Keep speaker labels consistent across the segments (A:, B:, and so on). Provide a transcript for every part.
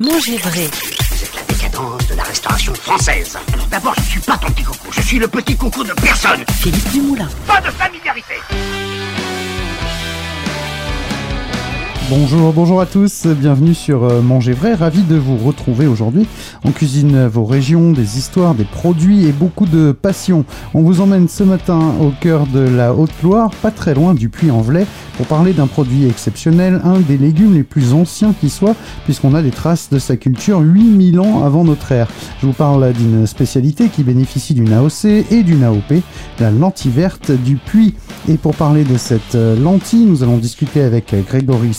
A: Manger vrai.
B: C'est la décadence de la restauration française. Alors d'abord, je suis pas ton petit coucou, je suis le petit coucou de personne.
A: Philippe Dumoulin.
B: Pas de familiarité.
C: Bonjour, bonjour à tous, bienvenue sur euh, Manger Vrai, ravi de vous retrouver aujourd'hui. On cuisine vos régions, des histoires, des produits et beaucoup de passion. On vous emmène ce matin au cœur de la Haute-Loire, pas très loin du Puy-en-Velay, pour parler d'un produit exceptionnel, un des légumes les plus anciens qui soit, puisqu'on a des traces de sa culture 8000 ans avant notre ère. Je vous parle d'une spécialité qui bénéficie d'une AOC et d'une AOP, la lentille verte du Puy. Et pour parler de cette euh, lentille, nous allons discuter avec Grégory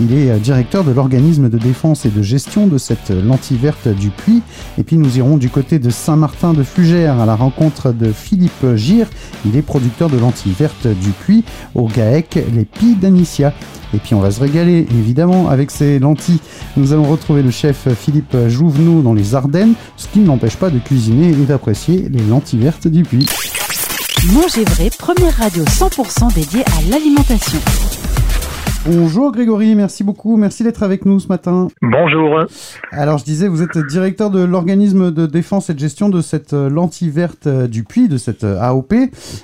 C: Il est euh, directeur de l'organisme de défense et de gestion de cette lentille verte du Puy. Et puis nous irons du côté de Saint-Martin de Fugère à la rencontre de Philippe Gire. Il est producteur de lentilles vertes du Puy au GAEC, les Pies d'Anicia. Et puis on va se régaler évidemment avec ces lentilles. Nous allons retrouver le chef Philippe Jouvenot dans les Ardennes, ce qui ne l'empêche pas de cuisiner et d'apprécier les lentilles vertes du Puy.
A: Manger vrai, première radio 100% dédiée à l'alimentation.
C: Bonjour Grégory, merci beaucoup, merci d'être avec nous ce matin.
D: Bonjour.
C: Alors je disais, vous êtes directeur de l'organisme de défense et de gestion de cette euh, lentille verte euh, du puits, de cette euh, AOP.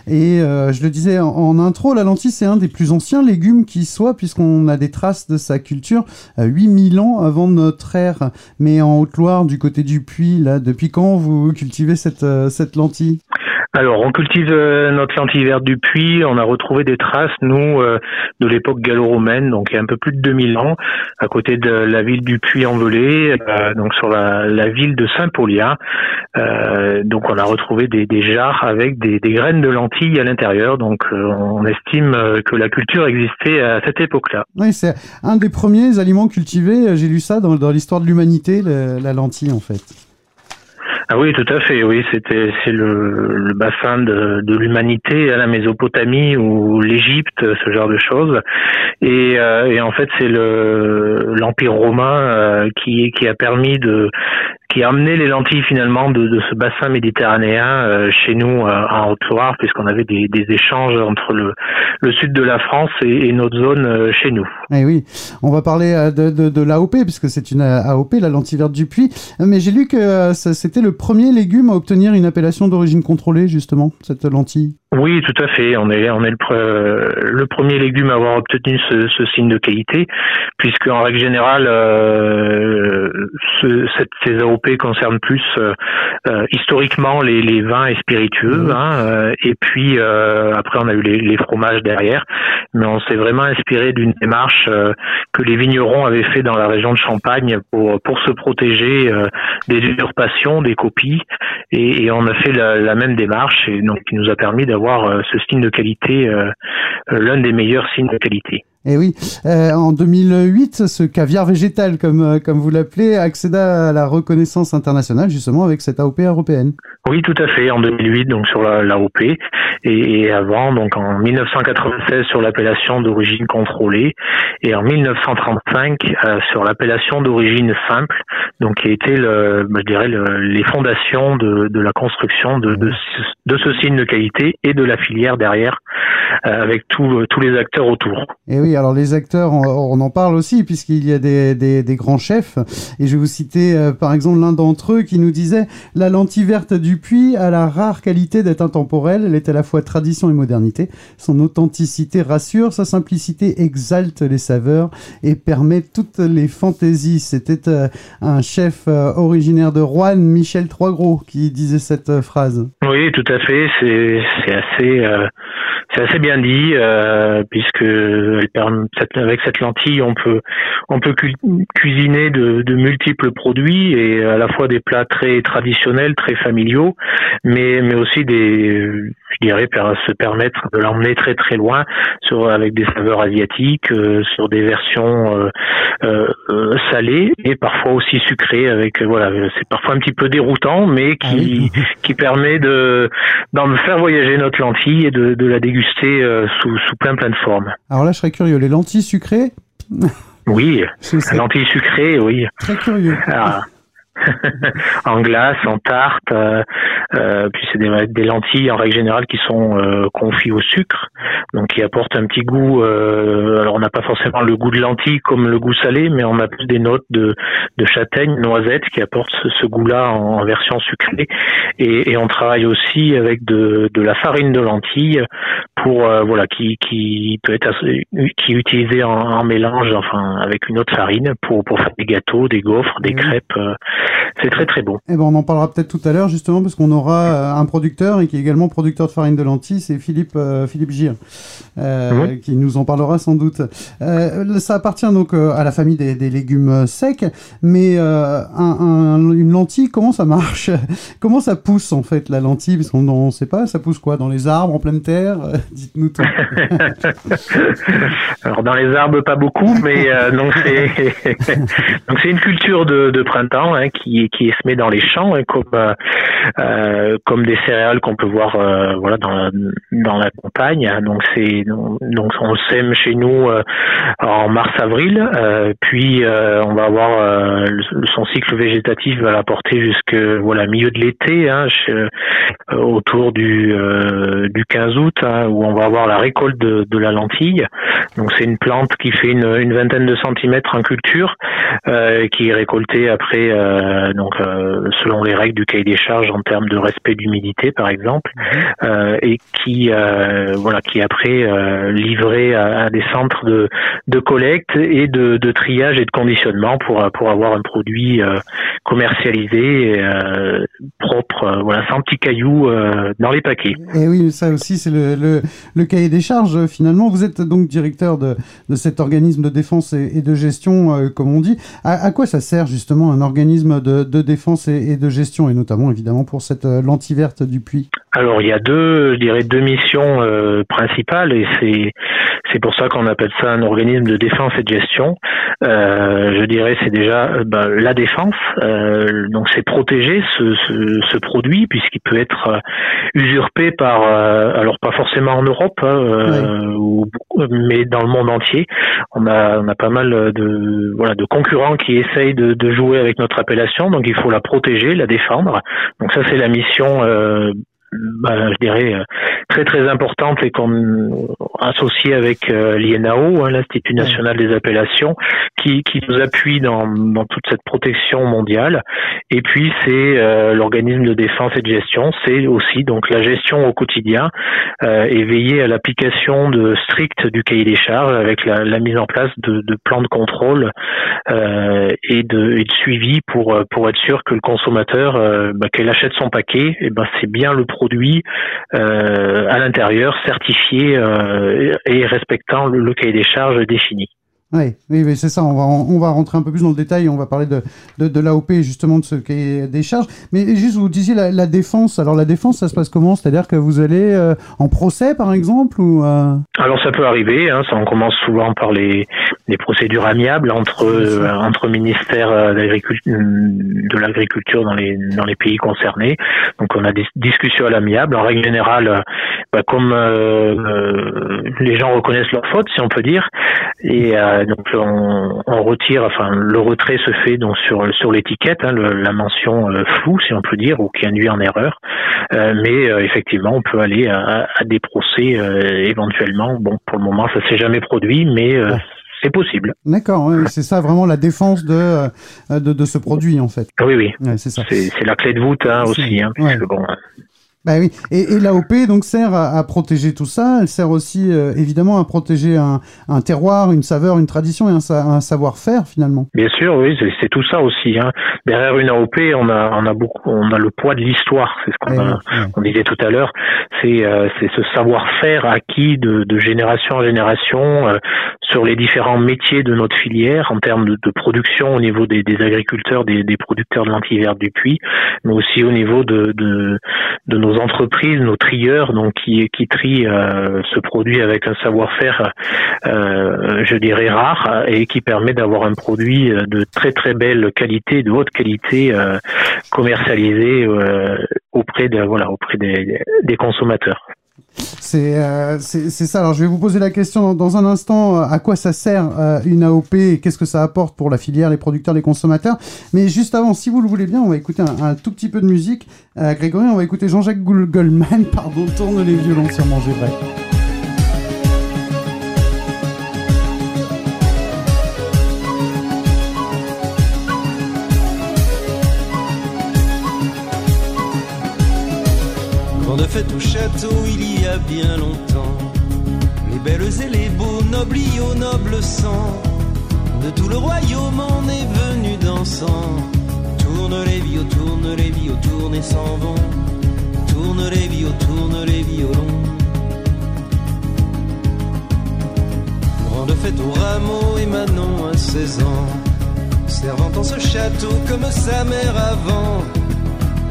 C: Et je le disais en, intro, la lentille c'est un des plus anciens légumes qui soit, puisqu'on a des traces de sa culture 8000 ans avant notre ère. Mais en Haute-Loire, du côté du puits, là, depuis quand vous cultivez cette, cette lentille?
D: Alors, on cultive euh, notre lentille verte du puits. On a retrouvé des traces, nous, euh, de l'époque gallo-romaine, donc il y a un peu plus de 2000 ans, à côté de la ville du Puy-en-Velay, euh, donc sur la, ville de Saint-Paulia. donc, on a retrouvé des, des jarres avec des, graines de lentilles à l'intérieur. Donc, on estime que la culture existait à cette époque-là.
C: Oui, c'est un des premiers aliments cultivés. J'ai lu ça dans, dans l'histoire de l'humanité, la lentille, en fait.
D: Ah oui, tout à fait. Oui, c'était c'est le, bassin de, de l'humanité la Mésopotamie ou l'Égypte, ce genre de choses. Et, euh, et en fait, c'est le l'Empire romain euh, qui qui a permis de qui a les lentilles finalement de, ce bassin méditerranéen euh, chez nous euh, en Haute-Loire, puisqu'on avait des, échanges entre le, sud de la France et, et notre zone euh, chez nous.
C: Eh oui, on va parler de, de, de l'AOP, puisque c'est une AOP, la lentille verte du puits. Mais j'ai lu que c'était le premier légume à obtenir une appellation d'origine contrôlée, justement, cette lentille.
D: Oui, tout à fait. On est on est le, le premier légume à avoir obtenu ce, ce, signe de qualité, puisque en règle générale, euh, ce, cette, ces AOP concernent plus euh, euh, historiquement les, les, vins et spiritueux, mmh. hein, euh, et puis après on a eu les, les, fromages derrière, mais on s'est vraiment inspiré d'une démarche que les vignerons avaient fait dans la région de Champagne pour pour se protéger des usurpations, des copies, et, et on a fait la, la, même démarche, et donc qui nous a permis d'avoir euh, ce signe de qualité, euh, euh, l'un des meilleurs signes de qualité.
C: Et eh oui, en 2008, ce caviar végétal, comme, comme vous l'appelez, accéda à la reconnaissance internationale justement avec cette AOP européenne.
D: Oui, tout à fait, en 2008, donc sur l'AOP, et, et, avant, donc en 1996 sur l'appellation d'origine contrôlée, et en 1935 sur l'appellation d'origine simple, donc qui a été, le, je dirais, les fondations de, de la construction de, de, de, ce signe de qualité et de la filière derrière, euh, avec tous les acteurs autour.
C: Et oui, alors les acteurs, on, en parle aussi, puisqu'il y a des, grands chefs, et je vais vous citer euh, par exemple l'un d'entre eux qui nous disait « La lentille verte du puits a la rare qualité d'être intemporelle, elle est à la fois tradition et modernité, son authenticité rassure, sa simplicité exalte les saveurs et permet toutes les fantaisies. » C'était euh, un chef originaire de Rouen, Michel Troisgros, qui disait cette phrase.
D: Oui, tout à fait, c'est assez euh, c'est assez bien dit euh, puisque avec cette lentille on peut on peut cuisiner de, de, multiples produits et à la fois des plats très traditionnels très familiaux mais mais aussi des je dirais se permettre de l'emmener très très loin sur avec des saveurs asiatiques euh, sur des versions euh, euh, salées et parfois aussi sucrées avec voilà c'est parfois un petit peu déroutant mais qui ah qui permet de d'en faire voyager notre lentille et de, de la déguster sous, sous plein plein de formes.
C: Alors là, je serais curieux. Les lentilles sucrées?
D: Oui, lentilles sucrées, oui.
C: Très curieux.
D: Ah. en glace, en tarte. Euh, euh, puis c'est des, des, lentilles en règle générale qui sont euh, confites au sucre, donc qui apportent un petit goût. Euh, alors on n'a pas forcément le goût de lentilles comme le goût salé, mais on a plus des notes de, de châtaigne, noisette qui apportent ce, goût-là en, version sucrée. Et, et, on travaille aussi avec de, de la farine de lentilles pour voilà qui, qui peut être qui est utilisée en, en, mélange, enfin avec une autre farine pour pour faire des gâteaux, des gaufres, des crêpes. C'est très très bon.
C: Eh ben on en parlera peut-être tout à l'heure justement parce qu'on aura euh, un producteur et qui est également producteur de farine de lentilles, c'est Philippe euh, Philippe Gir, euh, qui nous en parlera sans doute. ça appartient donc à la famille des, légumes secs, mais une lentille, comment ça marche Comment ça pousse en fait la lentille? Parce qu'on ne sait pas, ça pousse quoi? Dans les arbres, en pleine terre? Dites-nous tout.
D: Alors dans les arbres, pas beaucoup, mais donc c'est donc c'est une culture de, printemps hein, qui qui est semée dans les champs, hein, comme euh, comme des céréales qu'on peut voir euh, voilà dans la, dans la campagne. Donc donc on sème chez nous euh, en mars avril, puis on va avoir son cycle végétatif va l'apporter jusque voilà milieu de l'été, hein, autour du du 15 août hein, où on va avoir la récolte de, de la lentille. Donc c'est une plante qui fait une, une vingtaine de centimètres en culture, qui est récoltée après donc selon les règles du cahier des charges en termes de respect d'humidité, par exemple, mhm. euh, et qui, euh, voilà, qui après euh, livré à, des centres de, de collecte et de, de, triage et de conditionnement pour pour avoir un produit commercialisé propre, voilà, sans petits cailloux dans les paquets.
C: Et oui, ça aussi c'est le, le, le, cahier des charges. Finalement, vous êtes donc directeur de, de cet organisme de défense et, de gestion, comme on dit. À, à, quoi ça sert justement un organisme de, de défense et, et de gestion, et notamment évidemment pour cette euh, lentille verte du puits
D: Alors il y a deux, je dirais deux missions euh, principales et c'est c'est pour ça qu'on appelle ça un organisme de défense et de gestion. Euh, je dirais c'est déjà bah, la défense, donc c'est protéger ce, ce, produit puisqu'il peut être usurpé par alors pas forcément en Europe hein, ou, mais dans le monde entier. On a on a pas mal de voilà de concurrents qui essayent de, de jouer avec notre donc il faut la protéger, la défendre. Donc ça c'est la mission euh, bah, je dirais, euh, très très importante et qu'on associée avec euh, l'INAO, hein, l'Institut national des appellations, qui, qui nous appuie dans, dans toute cette protection mondiale. Et puis c'est euh, l'organisme de défense et de gestion, c'est aussi donc la gestion au quotidien et veiller à l'application de stricte du cahier des charges avec la, la mise en place de, de plans de contrôle et, de, et de suivi pour pour être sûr que le consommateur, bah, qu'il achète son paquet, et ben c'est bien le produit euh, à l'intérieur certifié euh, et respectant le, cahier des charges défini.
C: Oui, oui, c'est ça. On va, on va rentrer un peu plus dans le détail. On va parler de, de, de l'AOP, justement, de ce qui est des charges. Mais juste, vous disiez la, défense. Alors, la défense, ça se passe comment? C'est-à-dire que vous allez euh, en procès, par exemple ou euh?
D: Alors, ça peut arriver. Hein, ça, on commence souvent par les, les procédures amiables entre, euh, entre ministères de l'agriculture dans les, dans les pays concernés. Donc, on a des discussions à l'amiable. En règle générale, bah, comme les gens reconnaissent leur faute, si on peut dire, et donc on, on, retire, enfin le retrait se fait donc sur sur l'étiquette, hein, la mention euh, floue si on peut dire ou qui induit en erreur. Euh, mais euh, effectivement, on peut aller à, à des procès éventuellement. Bon, pour le moment, ça s'est jamais produit, mais c'est possible.
C: D'accord, c'est ça vraiment la défense de, de, de, ce produit en fait.
D: Oui, oui. c'est ça. C'est la clé de voûte hein, aussi, hein, bon,
C: bah oui. Et, et l'AOP donc sert à, protéger tout ça. Elle sert aussi euh, évidemment à protéger un, un, terroir, une saveur, une tradition et un, un savoir-faire finalement.
D: Bien sûr, oui, c'est tout ça aussi. Hein. Derrière une AOP, on a, on a beaucoup, on a le poids de l'histoire. C'est ce qu'on disait tout à l'heure. C'est euh, c'est ce savoir-faire acquis de, de, génération en génération euh, sur les différents métiers de notre filière en termes de, de production au niveau des, des agriculteurs, des, des, producteurs de lentilles vertes du puits, mais aussi au niveau de, de, de nos entreprises, nos trieurs, donc qui, trient euh, ce produit avec un savoir-faire, euh, je dirais rare, et qui permet d'avoir un produit de très très belle qualité, de haute qualité, euh, commercialisé auprès des consommateurs.
C: C'est c'est ça. Alors je vais vous poser la question dans, un instant. À quoi ça sert une AOP et qu'est-ce que ça apporte pour la filière, les producteurs, les consommateurs? Mais juste avant, si vous le voulez bien, on va écouter un, tout petit peu de musique. Grégory, on va écouter Jean-Jacques Goldman. Pardon, tourne les violons sur Manger Vrai.
E: Fête au château il y a bien longtemps. Les belles et les beaux, nobles au noble sang. De tout le royaume on est venu dansant. Tourne les vieux, tourne les vieux, tourne et s'en vont. Tourne les vieux, tourne les violons. Grande fête au rameau et Manon à 16 ans. Servant en ce château comme sa mère avant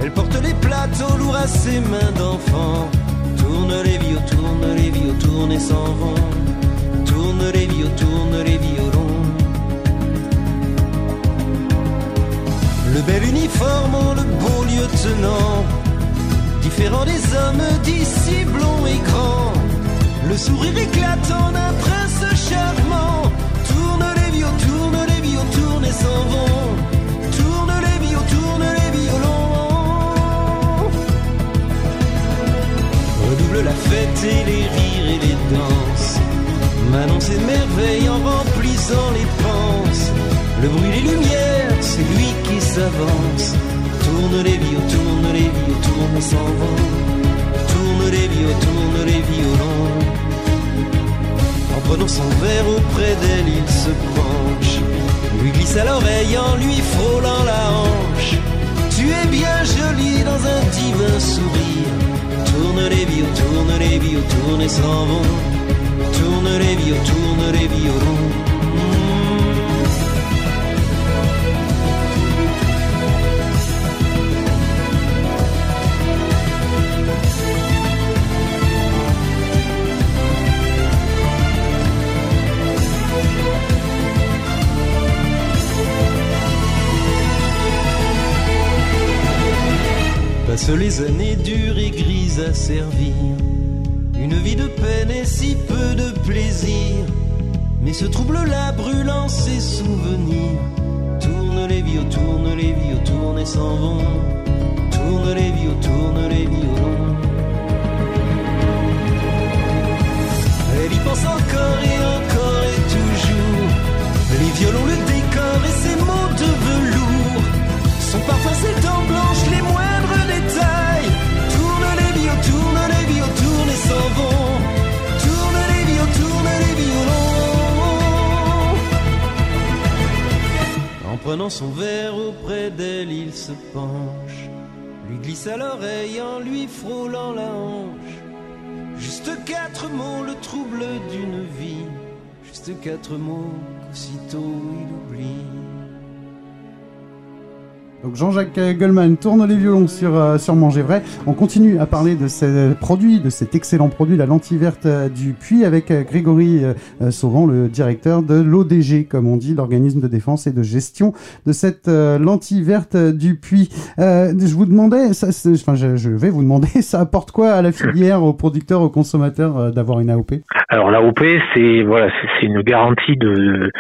E: elle porte les plateaux lourds à ses mains d'enfant. Tourne les vieux, tourne les vieux, tourne et s'en vont. Tourne les vieux, tourne les violons. Le bel uniforme, le beau lieutenant. Différent des hommes d'ici blond et grand. Le sourire éclatant d'un prince charmant. Tourne les vieux, tourne les vieux, tourne et s'en vont. La fête et les rires et les danses. Manon s'émerveille en remplissant les penses. Le bruit, les lumières, c'est lui qui s'avance. Tourne les vieux, tourne les vieux, tourne s'en va. Tourne les vieux, tourne les violons. En prenant son verre auprès d'elle, il se penche. Lui glisse à l'oreille en lui frôlant la hanche. Tu es bien jolie dans un divin sourire Tourne les vieux, tourne les vieux, tourne et s'en vont. Tourne les les années dures et grises à servir. Une vie de peine et si peu de plaisir. Mais ce trouble-là brûlant ses souvenirs. Tourne les vieux, tourne les vieux, tourne et s'en vont. Tourne les vieux, tourne les violons. Elle y pense encore et encore et toujours. Les violons, le décor et ses mots de velours. Son parfum, ses prenant son verre auprès d'elle, il se penche. Lui glisse à l'oreille en lui frôlant la hanche. Juste quatre mots, le trouble d'une vie. Juste quatre mots qu'aussitôt il oublie.
C: Donc Jean-Jacques Goldman tourne les violons sur, euh, sur Manger Vrai. On continue à parler de ces produits, de cet excellent produit, la lentille verte euh, du Puy, avec euh, Grégory Sauvant, le directeur de l'ODG, comme on dit, l'organisme de défense et de gestion de cette lentille verte du Puy. je vous demandais, ça, enfin je, vais vous demander, ça apporte quoi à la filière, aux producteurs, aux consommateurs d'avoir une AOP
D: Alors l'AOP, c'est voilà, c'est une garantie de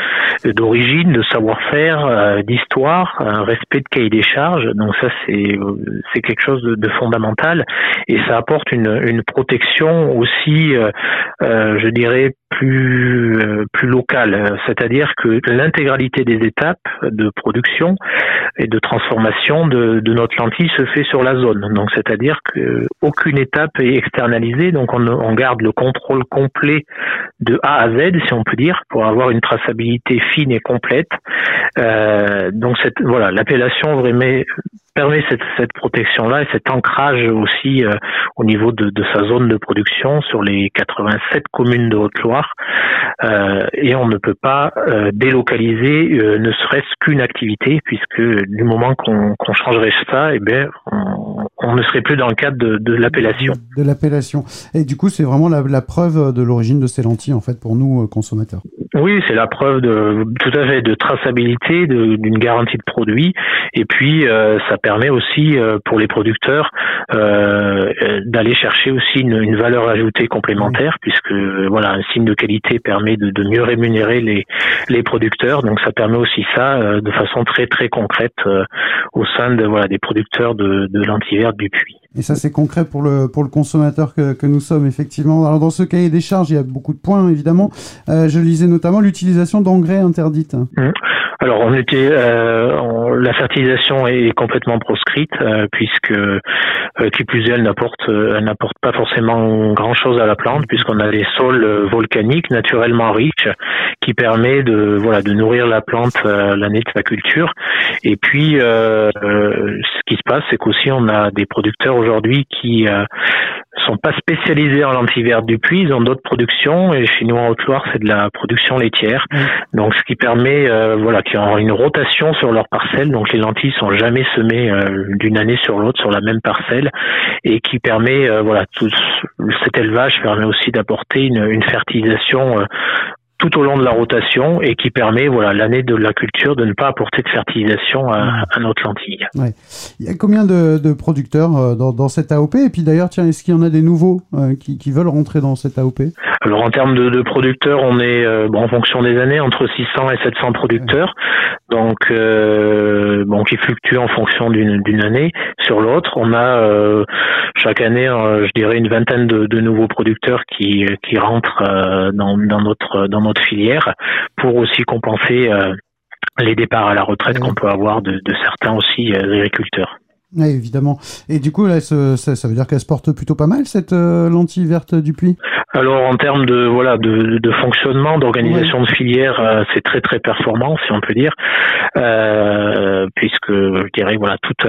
D: d'origine, de savoir-faire, d'histoire, un respect de qualité des charges. Donc ça, c'est quelque chose de, fondamental et ça apporte une, une protection aussi, euh, euh, je dirais, plus euh, plus locale. C'est-à-dire que l'intégralité des étapes de production et de transformation de, de notre lentille se fait sur la zone. Donc c'est-à-dire que aucune étape est externalisée. Donc on, on garde le contrôle complet de A à Z, si on peut dire, pour avoir une traçabilité fine et complète. Euh, donc voilà, l'appellation vraiment permet cette, cette protection-là et cet ancrage aussi euh, au niveau de, de, sa zone de production sur les 87 communes de Haute-Loire. Euh, et on ne peut pas euh, délocaliser euh, ne serait-ce qu'une activité, puisque du moment qu'on changerait ça, eh bien, on, on, ne serait plus dans le cadre de, l'appellation.
C: De l'appellation. Et du coup, c'est vraiment la, la, preuve de l'origine de ces lentilles, en fait, pour nous, consommateurs.
D: Oui, c'est la preuve de tout à fait de traçabilité, d'une garantie de produit, et puis euh, ça permet aussi euh, pour les producteurs euh, d'aller chercher aussi une, une, valeur ajoutée complémentaire, puisque voilà un signe de qualité permet de, de, mieux rémunérer les les producteurs, donc ça permet aussi ça de façon très très concrète au sein de voilà des producteurs de, de lentilles vertes du puits.
C: Et ça, c'est concret pour le, pour le consommateur que, que nous sommes, effectivement. Alors, dans ce cahier des charges, il y a beaucoup de points, évidemment. Euh, je lisais notamment l'utilisation d'engrais interdite.
D: Mmh. Alors, on était, euh, la fertilisation est complètement proscrite, euh, puisque qui plus est, elle n'apporte, n'apporte pas forcément grand-chose à la plante, puisqu'on a des sols volcaniques naturellement riches, qui permet de, voilà, de nourrir la plante l'année de sa culture. Et puis, ce qui se passe, c'est qu'aussi on a des producteurs aujourd'hui qui euh, sont pas spécialisés en lentilles vertes du puits, ils ont d'autres productions et chez nous en Haute-Loire c'est de la production laitière. Donc ce qui permet euh, voilà qu'ils ont une rotation sur leur parcelle, donc les lentilles sont jamais semées euh, d'une année sur l'autre sur la même parcelle et qui permet euh, voilà tout cet élevage permet aussi d'apporter une, une fertilisation tout au long de la rotation et qui permet, voilà, l'année de la culture de ne pas apporter de fertilisation à, notre lentille.
C: Il y a combien de, de producteurs euh, dans, dans, cette AOP Et puis d'ailleurs, tiens, est-ce qu'il y en a des nouveaux euh, qui, qui, veulent rentrer dans cette AOP
D: Alors en termes de, de producteurs, on est, euh, bon, en fonction des années, entre 600 et 700 producteurs, donc euh, bon, qui fluctuent en fonction d'une année sur l'autre. On a chaque année, je dirais, une vingtaine de, de nouveaux producteurs qui, qui rentrent dans, dans notre dans notre filière pour aussi compenser euh, les départs à la retraite qu'on peut avoir de, de certains aussi euh, agriculteurs.
C: Oui, évidemment. Et du coup, là, ça, ça veut dire qu'elle se porte plutôt pas mal, cette euh, lentille verte du puits?
D: Alors, en termes de voilà de, de fonctionnement, d'organisation ouais. de filière, euh, c'est très très performant, si on peut dire, euh, puisque je dirais voilà toute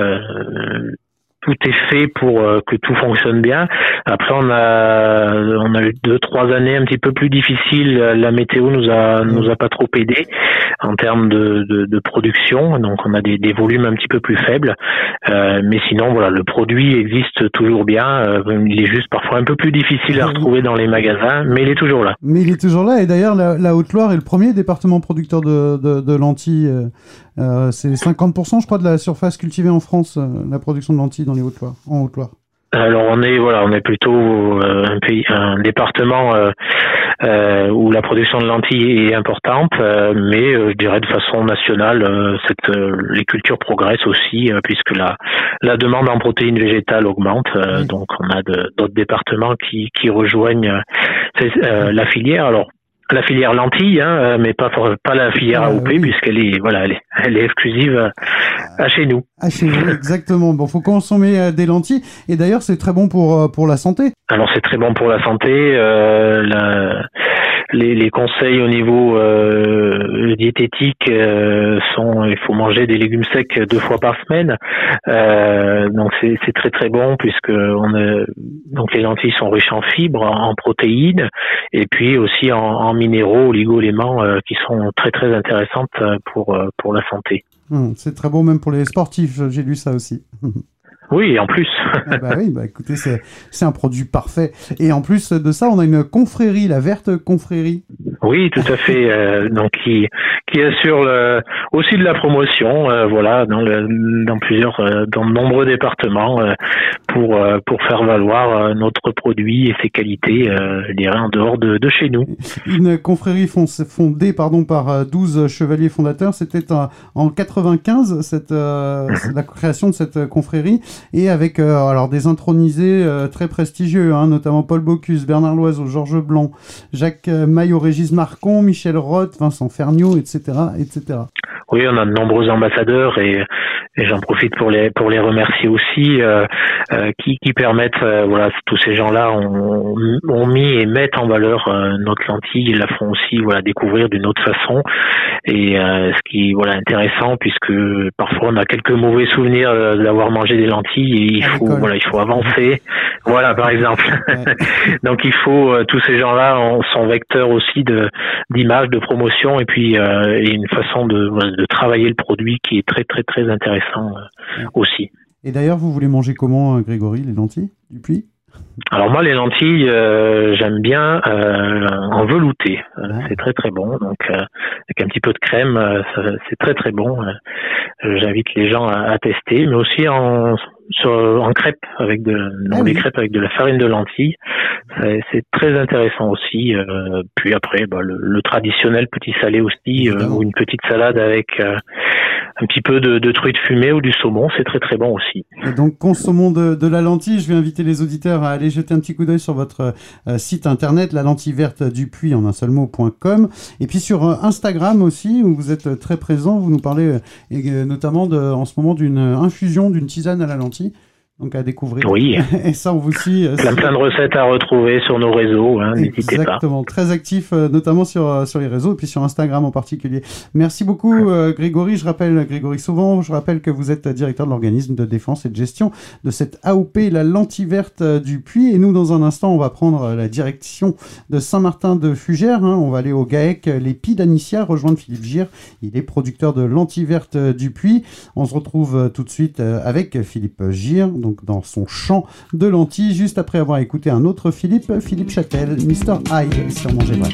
D: tout est fait pour euh, que tout fonctionne bien. Après, on a on a eu deux trois années un petit peu plus difficiles. La météo nous a nous a pas trop aidé en termes de, de, de production, donc on a des, des, volumes un petit peu plus faibles. Euh, mais sinon, voilà, le produit existe toujours bien. Euh, il est juste parfois un peu plus difficile à retrouver dans les magasins, mais il est toujours là.
C: Mais il est toujours là. Et d'ailleurs, la, la Haute-Loire est le premier département producteur de, de, de lentilles. Euh, c'est 50%, je crois, de la surface cultivée en France, euh, la production de lentilles dans les Hautes-Loire, en Haute-Loire.
D: Alors on est voilà, on est plutôt euh, un pays, un département euh, euh, où la production de lentilles est importante, euh, mais je dirais de façon nationale, cette les cultures progressent aussi puisque la la demande en protéines végétales augmente. Oui. Donc on a d'autres départements qui qui rejoignent la filière. Alors la filière lentille, hein, mais pas pas la filière ah, AOP oui. puisqu'elle est voilà, elle est, elle est exclusive à, à, chez nous.
C: À chez nous, exactement. Bon, faut consommer euh, des lentilles et d'ailleurs c'est très bon pour euh, pour la santé.
D: Alors c'est très bon pour la santé. Euh, la, les, conseils au niveau euh, diététique euh, sont il faut manger des légumes secs deux fois par semaine. Euh, donc c'est très très bon puisque donc les lentilles sont riches en fibres, en protéines et puis aussi en, minéraux, oligo-éléments qui sont très très intéressantes pour pour la santé.
C: Hum, c'est très bon même pour les sportifs, j'ai lu ça aussi.
D: Oui, en plus.
C: ah bah oui, bah écoutez, c'est un produit parfait. Et en plus de ça, on a une confrérie, la verte confrérie.
D: Oui, tout à fait. euh, donc qui qui assure le, aussi de la promotion, euh, voilà, dans le, dans plusieurs, euh, dans de nombreux départements pour pour faire valoir notre produit et ses qualités, je dirais en dehors de, de chez nous.
C: Une confrérie fondée pardon par 12 chevaliers fondateurs. C'était en 95 cette la création de cette confrérie et avec alors des intronisés très prestigieux, hein, notamment Paul Bocuse, Bernard Loiseau, Georges Blanc, Jacques Maillot, Régis Marcon, Michel Roth, Vincent Ferniaud, etc., etc.
D: Oui, on a de nombreux ambassadeurs et, et j'en profite pour les pour les remercier aussi, euh, euh, qui, qui permettent, euh, voilà, tous ces gens-là ont, ont, mis et mettent en valeur notre lentille, ils la font aussi, voilà, découvrir d'une autre façon. Et ce qui, voilà, intéressant puisque parfois on a quelques mauvais souvenirs d'avoir mangé des lentilles et il faut, voilà, il faut avancer. Voilà, par exemple. Donc il faut tous ces gens-là sont vecteurs aussi de d'image, de promotion et puis et une façon de de travailler le produit qui est très très très intéressant euh, aussi.
C: Et d'ailleurs, vous voulez manger comment, euh, Grégory, les lentilles du puits?
D: Alors moi les lentilles euh, j'aime bien euh, en velouté, Euh, c'est très très bon donc euh, avec un petit peu de crème euh, c'est très très bon. Euh, J'invite les gens à, à tester mais aussi en sur, en crêpes avec de
C: Ah
D: des
C: oui.
D: crêpes avec de la farine de lentilles c'est très intéressant aussi. euh, puis après bah, le, le traditionnel petit salé aussi euh, ou une petite salade avec euh, un petit peu de, de fumée ou du saumon c'est très très bon aussi.
C: Donc, consommons de, la lentille. Je vais inviter les auditeurs à aller jeter un petit coup d'œil sur votre euh, site internet, la lentille verte du puits en un seul mot.com. Et puis sur euh, Instagram aussi, où vous êtes euh, très présent. Vous nous parlez et, notamment de, en ce moment d'une infusion d'une tisane à la lentille. Donc à découvrir.
D: Oui.
C: Et ça, on vous suit. euh,
D: Plein,
C: sur-
D: plein de recettes à retrouver sur nos réseaux, hein, pas.
C: Exactement, très actif, euh, notamment sur, euh, sur les réseaux et puis sur Instagram en particulier. Merci beaucoup euh, Grégory, je rappelle Grégory Sauvant, je rappelle que vous êtes directeur de l'organisme de défense et de gestion de cette AOP, la lentille verte du puits. Et nous, dans un instant, on va prendre la direction de Saint-Martin de Fugères. hein. On va aller au GAEC, les Pies d'Anicia, rejoindre Philippe Gire. Il est producteur de lentilles vertes euh, du puits. On se retrouve tout de suite avec Philippe Gire, donc dans son champ de lentilles, juste après avoir écouté un autre Philippe, Philippe Châtel, Mr. Hyde sur Manger Vrai.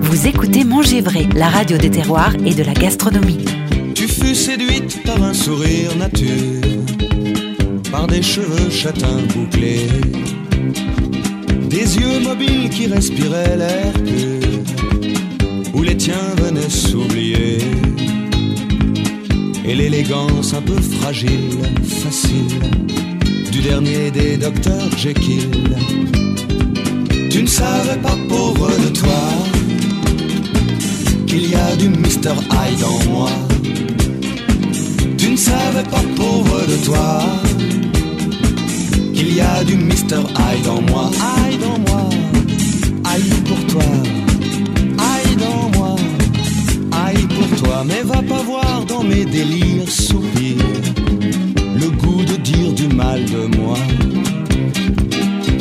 A: Vous écoutez Manger Vrai, la radio des terroirs et de la gastronomie.
E: Tu fus séduite par un sourire nature, par des cheveux châtains bouclés, des yeux mobiles qui respiraient l'air pur, où les tiens venaient s'oublier, et l'élégance un peu fragile, facile, du dernier des docteurs Jekyll. Tu ne savais pas, pauvre de toi, qu'il y a du Mr. Hyde en moi. Tu ne savais pas, pauvre de toi, qu'il y a du Mr. Hyde en moi. Hyde en moi, Hyde pour toi, Mais va pas voir dans mes délires soupirs le goût de dire du mal de moi.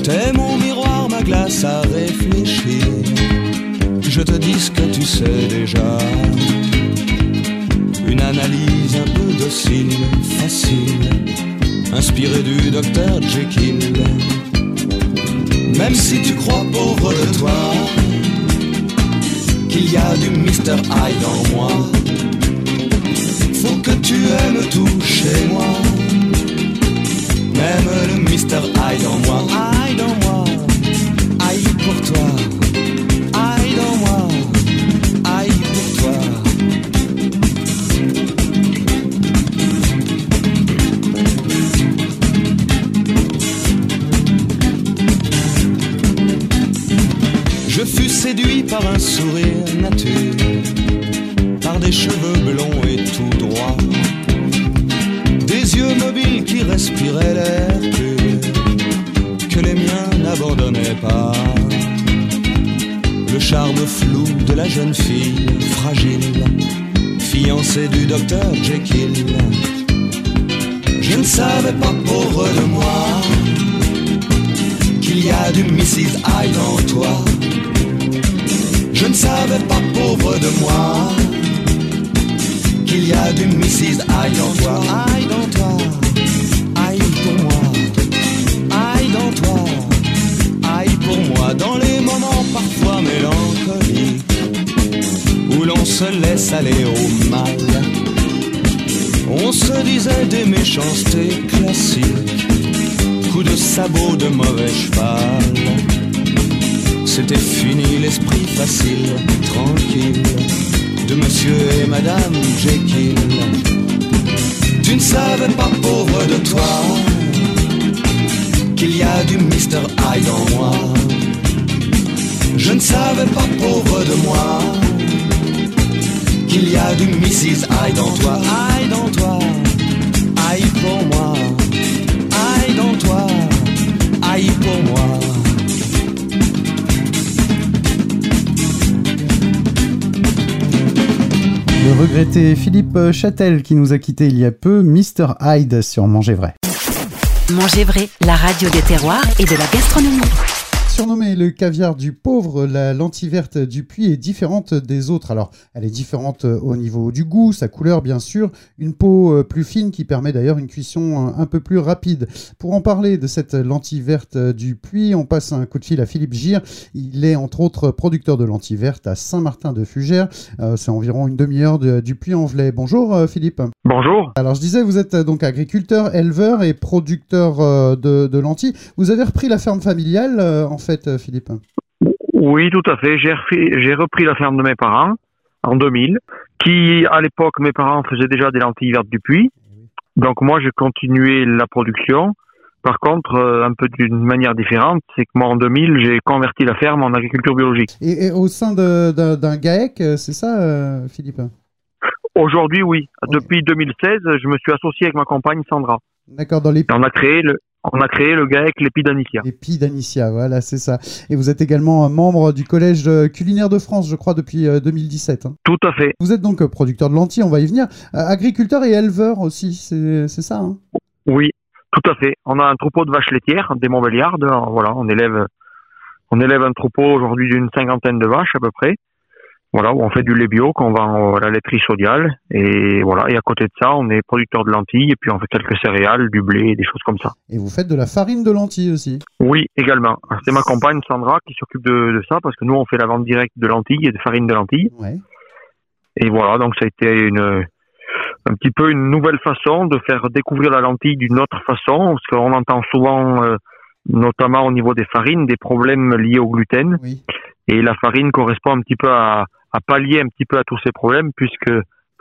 E: T'es mon miroir, ma glace à réfléchir. Je te dis ce que tu sais déjà. Une analyse un peu docile, facile, inspirée du docteur Jekyll. Même si tu crois, pauvre de toi, qu'il y a du Mr. Hyde en moi, faut que tu aimes tout chez moi. Même le Mr. Hyde en moi, Hyde en moi, Hyde pour toi, Hyde en moi, Hyde pour toi. Je fus séduit par un sourire nature, par des cheveux charme flou de la jeune fille fragile, fiancée du docteur Jekyll. Je ne savais pas, pauvre de moi, qu'il y a du Mrs. Hyde en toi. Je ne savais pas, pauvre de moi, qu'il y a du Mrs. Hyde en toi. Hyde en toi, Hyde pour moi, Hyde en toi, Hyde pour moi, dans les moments parfois mélancoliques, où l'on se laisse aller au mal. On se disait des méchancetés classiques, coups de sabot de mauvais cheval. C'était fini l'esprit facile, tranquille, de monsieur et madame Jekyll. Tu ne savais pas, pauvre de toi, qu'il y a du Mr. Hyde en moi. Je ne savais pas, pauvre de moi, qu'il y a du Mrs. Hyde en toi. Hyde en toi, Hyde pour moi, Hyde en toi, Hyde pour moi.
C: Le regretté Philippe Châtel qui nous a quitté il y a peu, Mr. Hyde sur Manger Vrai.
A: Manger Vrai, la radio des terroirs et de la gastronomie.
C: Surnommée le caviar du pauvre, la lentille verte du puits est différente des autres. Alors, elle est différente euh, au niveau du goût, sa couleur bien sûr, une peau euh, plus fine qui permet d'ailleurs une cuisson un, peu plus rapide. Pour en parler de cette lentille verte euh, du puits, on passe un coup de fil à Philippe Gire. Il est entre autres producteur de lentilles vertes à Saint-Martin-de-Fugères. C'est environ une demi-heure du puits en Velay. Bonjour Philippe.
F: Bonjour.
C: Alors je disais, vous êtes donc agriculteur, éleveur et producteur de, de lentilles. Vous avez repris la ferme familiale en fait, euh, Philippe?
F: Oui, tout à fait. J'ai repris, la ferme de mes parents en 2000, qui à l'époque, mes parents faisaient déjà des lentilles vertes du puits. Donc moi, j'ai continué la production. Par contre, euh, un peu d'une manière différente, c'est que moi en 2000, j'ai converti la ferme en agriculture biologique.
C: Et, au sein d'un GAEC, euh, c'est ça, Philippe?
F: Aujourd'hui, oui. Depuis 2016, je me suis associé avec ma compagne Sandra.
C: D'accord, dans les...
F: On a créé le, on a créé le GAEC l'Épidanicia.
C: L'Épidanicia, voilà, c'est ça. Et vous êtes également membre du Collège culinaire de France, je crois, depuis 2017. Euh, hein.
F: Tout à fait.
C: Vous êtes donc euh, producteur de lentilles, on va y venir. Euh, agriculteur et éleveur aussi, c'est ça hein
F: Oui, tout à fait. On a un troupeau de vaches laitières, des Montbéliardes. Voilà, on élève, on élève un troupeau aujourd'hui d'une cinquantaine de vaches à peu près voilà, où on fait du lait bio qu'on vend à la laiterie sodiale. Et voilà, et à côté de ça, on est producteur de lentilles et puis on fait quelques céréales, du blé, des choses comme ça.
C: Et vous faites de la farine de lentilles aussi
F: Oui, également. C'est ma compagne Sandra qui s'occupe de, ça parce que nous, on fait la vente directe de lentilles et de farine de lentilles. Ouais. Et voilà, donc ça a été une, un petit peu une nouvelle façon de faire découvrir la lentille d'une autre façon, parce qu'on entend souvent, euh, notamment au niveau des farines, des problèmes liés au gluten. Oui. Et la farine correspond un petit peu à, à pallier un petit peu à tous ces problèmes, puisque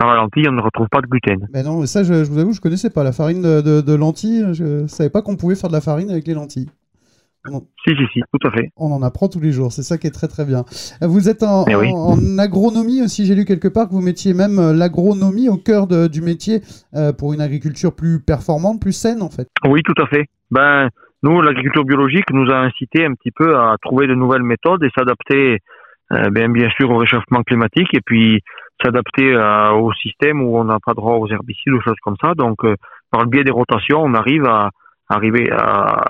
F: dans la lentille, on ne retrouve pas de gluten.
C: Mais non, ça, je, vous avoue, je connaissais pas la farine de, de, lentilles. Je savais pas qu'on pouvait faire de la farine avec les lentilles.
F: Si, si, si, tout à fait.
C: On en apprend tous les jours, c'est ça qui est très très bien. Vous êtes en, en, agronomie aussi, j'ai lu quelque part que vous mettiez même euh, l'agronomie au cœur de, du métier euh, pour une agriculture plus performante, plus saine en fait.
F: Oui, tout à fait. Ben, nous, l'agriculture biologique nous a incité un petit peu à trouver de nouvelles méthodes et s'adapter bien, bien sûr au réchauffement climatique et puis s'adapter au système où on n'a pas droit aux herbicides ou choses comme ça. Donc, euh, par le biais des rotations, on arrive à arriver à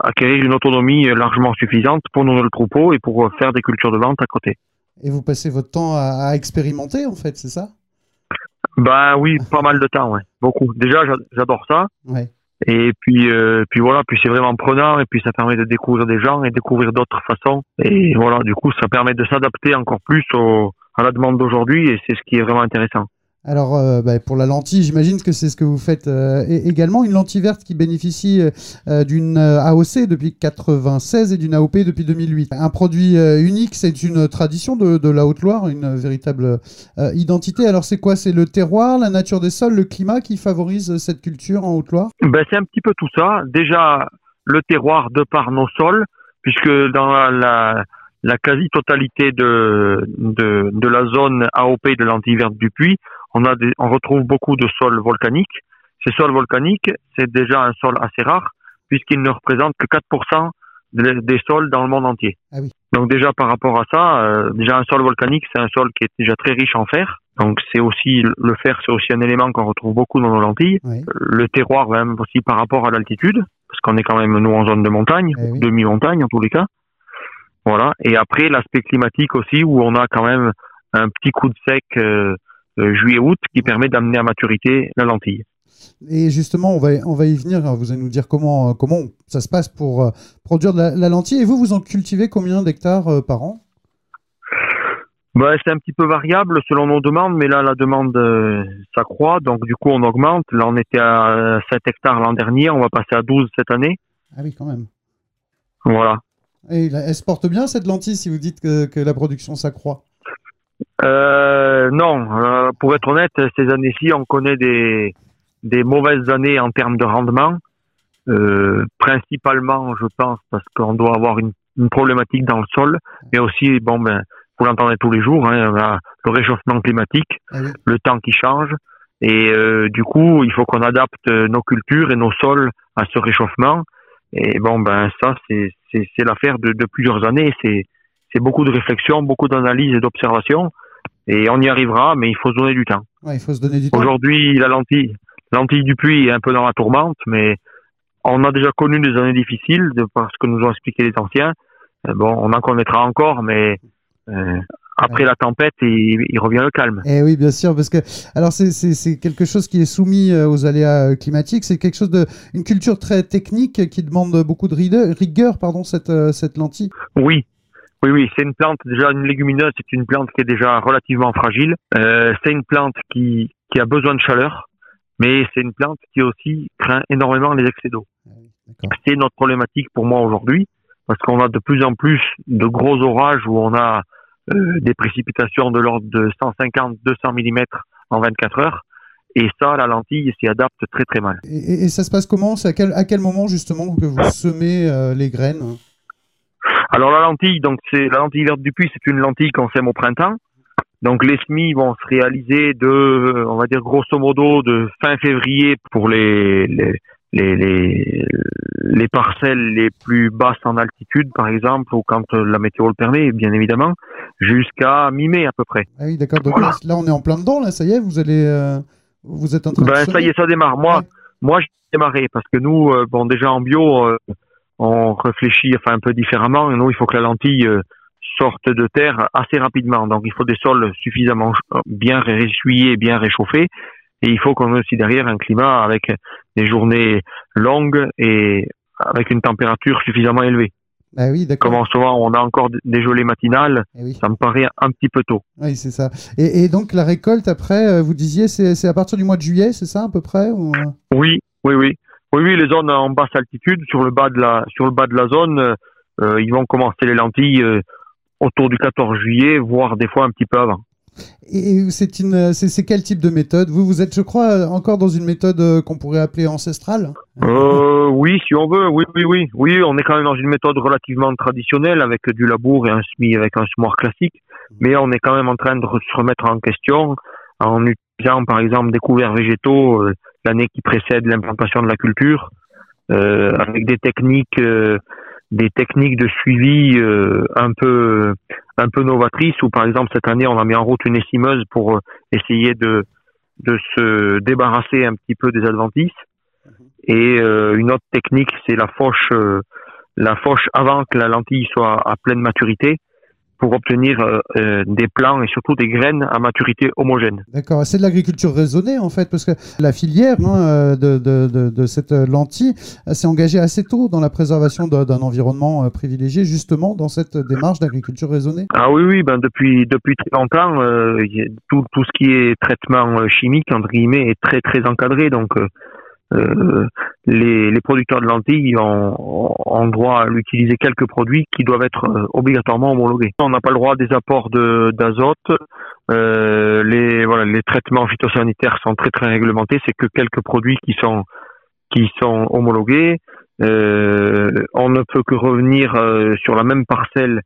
F: acquérir une autonomie largement suffisante pour nourrir le troupeau et pour faire des cultures de vente à côté.
C: Et vous passez votre temps à, expérimenter, en fait, c'est ça?
F: Ben oui, pas mal de temps, ouais. beaucoup. Déjà, j'adore ça. Ouais. Et puis, euh, puis voilà, puis c'est vraiment prenant et puis ça permet de découvrir des gens et découvrir d'autres façons. Et voilà, du coup, ça permet de s'adapter encore plus au, à la demande d'aujourd'hui et c'est ce qui est vraiment intéressant.
C: Alors, euh, bah, pour la lentille, j'imagine que c'est ce que vous faites euh, également. Une lentille verte qui bénéficie euh, d'une AOC depuis 96 et d'une AOP depuis 2008. Un produit unique, c'est une tradition de, la Haute-Loire, une véritable identité. Alors, c'est quoi? C'est le terroir, la nature des sols, le climat qui favorise cette culture en Haute-Loire?
F: Ben, C'est un petit peu tout ça. Déjà, le terroir de par nos sols, puisque dans la, quasi-totalité de, la zone AOP de l'Antilles verte du Puy, on, a des, on retrouve beaucoup de sols volcaniques. Ces sols volcaniques, c'est déjà un sol assez rare, puisqu'ils ne représentent que 4% des sols dans le monde entier. Ah oui. Donc déjà par rapport à ça, euh, déjà un sol volcanique, c'est un sol qui est déjà très riche en fer. Donc c'est aussi le fer, c'est aussi un élément qu'on retrouve beaucoup dans nos lentilles. Le terroir, même aussi par rapport à l'altitude, parce qu'on est quand même nous en zone de montagne, eh demi-montagne en tous les cas. Voilà. Et après l'aspect climatique aussi, où on a quand même un petit coup de sec. Euh, euh, juillet-août qui permet d'amener à maturité la lentille.
C: Et justement, on va, on va y venir. Vous allez nous dire comment, comment ça se passe pour euh, produire de la, lentille. Et vous, vous en cultivez combien d'hectares euh, par an?
F: Bah, C'est un petit peu variable selon nos demandes, mais là, la demande s'accroît. Donc, du coup, on augmente. Là, on était à 7 hectares l'an dernier. On va passer à 12 cette année.
C: Ah oui, quand même.
F: Voilà.
C: Et elle se porte bien, cette lentille, si vous dites que, que la production s'accroît?
F: Euh, non, euh, pour être honnête, ces années-ci, on connaît des, des mauvaises années en termes de rendement. Euh, principalement, je pense, parce qu'on doit avoir une, une, problématique dans le sol, mais aussi, bon, ben, vous l'entendez tous les jours, hein, le réchauffement climatique, ah le temps qui change, et euh, du coup, il faut qu'on adapte nos cultures et nos sols à ce réchauffement. Et bon, ben, ça, c'est l'affaire de, de plusieurs années. C'est c'est beaucoup de réflexion, beaucoup d'analyse et d'observation. Et on y arrivera, mais il faut se donner du temps.
C: il faut se donner du temps.
F: Aujourd'hui, la lentille, lentille du puits est un peu dans la tourmente, mais on a déjà connu des années difficiles, de parce que nous ont expliqué les anciens. bon, on en connaîtra encore, mais euh, après la tempête, il, il, revient le calme.
C: Eh oui, bien sûr, parce que alors c'est quelque chose qui est soumis euh, aux aléas euh, climatiques. C'est quelque chose de une culture très technique qui demande beaucoup de rigueur, rigueur pardon, cette cette lentille.
F: Oui, oui, oui, c'est une plante, déjà une légumineuse, c'est une plante qui est déjà relativement fragile. Euh, c'est une plante qui, qui a besoin de chaleur, mais c'est une plante qui aussi craint énormément les excès d'eau. Ah c'est notre problématique pour moi aujourd'hui, parce qu'on a de plus en plus de gros orages où on a euh, des précipitations de l'ordre de 150-200 mm en 24 heures. Et ça, la lentille s'y adapte très très mal.
C: Et, ça se passe comment? À quel, à quel moment justement que vous semez euh, les graines?
F: Alors la lentille, donc c'est la lentille verte du puits, c'est une lentille qu'on sème au printemps. Donc les semis vont se réaliser de, on va dire grosso modo, de fin février pour les les, les, les, parcelles les plus basses en altitude, par exemple, ou quand la météo le permet, bien évidemment, jusqu'à mi-mai à peu près.
C: Ah oui, d'accord. Donc là, on est en plein dedans, là, ça y est, vous allez, euh, vous êtes en train
F: ben, ça y est, ça démarre. Moi, moi, j'ai démarré parce que nous, euh, bon, déjà en bio. Euh, on réfléchit enfin un peu différemment. Nous, il faut que la lentille euh, sorte de terre assez rapidement. Donc, il faut des sols suffisamment bien ressuyés, bien réchauffés. Et il faut qu'on ait aussi derrière un climat avec des journées longues et avec une température suffisamment élevée.
C: Ah oui,
F: Comme moment, on a encore des gelées matinales, eh ça me paraît un petit peu tôt.
C: Oui, c'est ça. Et, donc, la récolte, après, euh, vous disiez, c'est à partir du mois de juillet, c'est ça, à peu près
F: Oui, oui, oui. Oui, oui, les zones en basse altitude, sur le bas de la, sur le bas de la zone, euh, ils vont commencer les lentilles euh, autour du 14 juillet, voire des fois un petit peu avant.
C: Et c'est une, c'est quel type de méthode? Vous, vous êtes, je crois, encore dans une méthode euh, qu'on pourrait appeler ancestrale?
F: Euh, oui, si on veut. Oui, oui, oui. Oui, on est quand même dans une méthode relativement traditionnelle avec du labour et un semis avec un semoir classique, mais on est quand même en train de se remettre en question en utilisant, par exemple, des couverts végétaux l'année qui précède l'implantation de la culture, euh, avec des techniques, euh, des techniques de suivi euh, un peu, un peu novatrices. Où par exemple cette année on a mis en route une essimeuse pour essayer de, de se débarrasser un petit peu des adventices. Et une autre technique, c'est la fauche, la fauche avant que la lentille soit à pleine maturité pour obtenir euh, euh, des plants et surtout des graines à maturité homogène.
C: D'accord, c'est de l'agriculture raisonnée en fait, parce que la filière hein, de, de, de, cette lentille s'est engagée assez tôt dans la préservation d'un environnement euh, privilégié, justement dans cette démarche d'agriculture raisonnée.
F: Ah oui, oui, ben depuis depuis très longtemps, tout, tout ce qui est traitement chimique entre guillemets est très très encadré, donc euh, les, les, producteurs de lentilles ont, ont droit à utiliser quelques produits qui doivent être euh, obligatoirement homologués. On n'a pas le droit des apports d'azote. Euh, les, voilà, les traitements phytosanitaires sont très très réglementés. C'est que quelques produits qui sont qui sont homologués. Euh, on ne peut que revenir euh, sur la même parcelle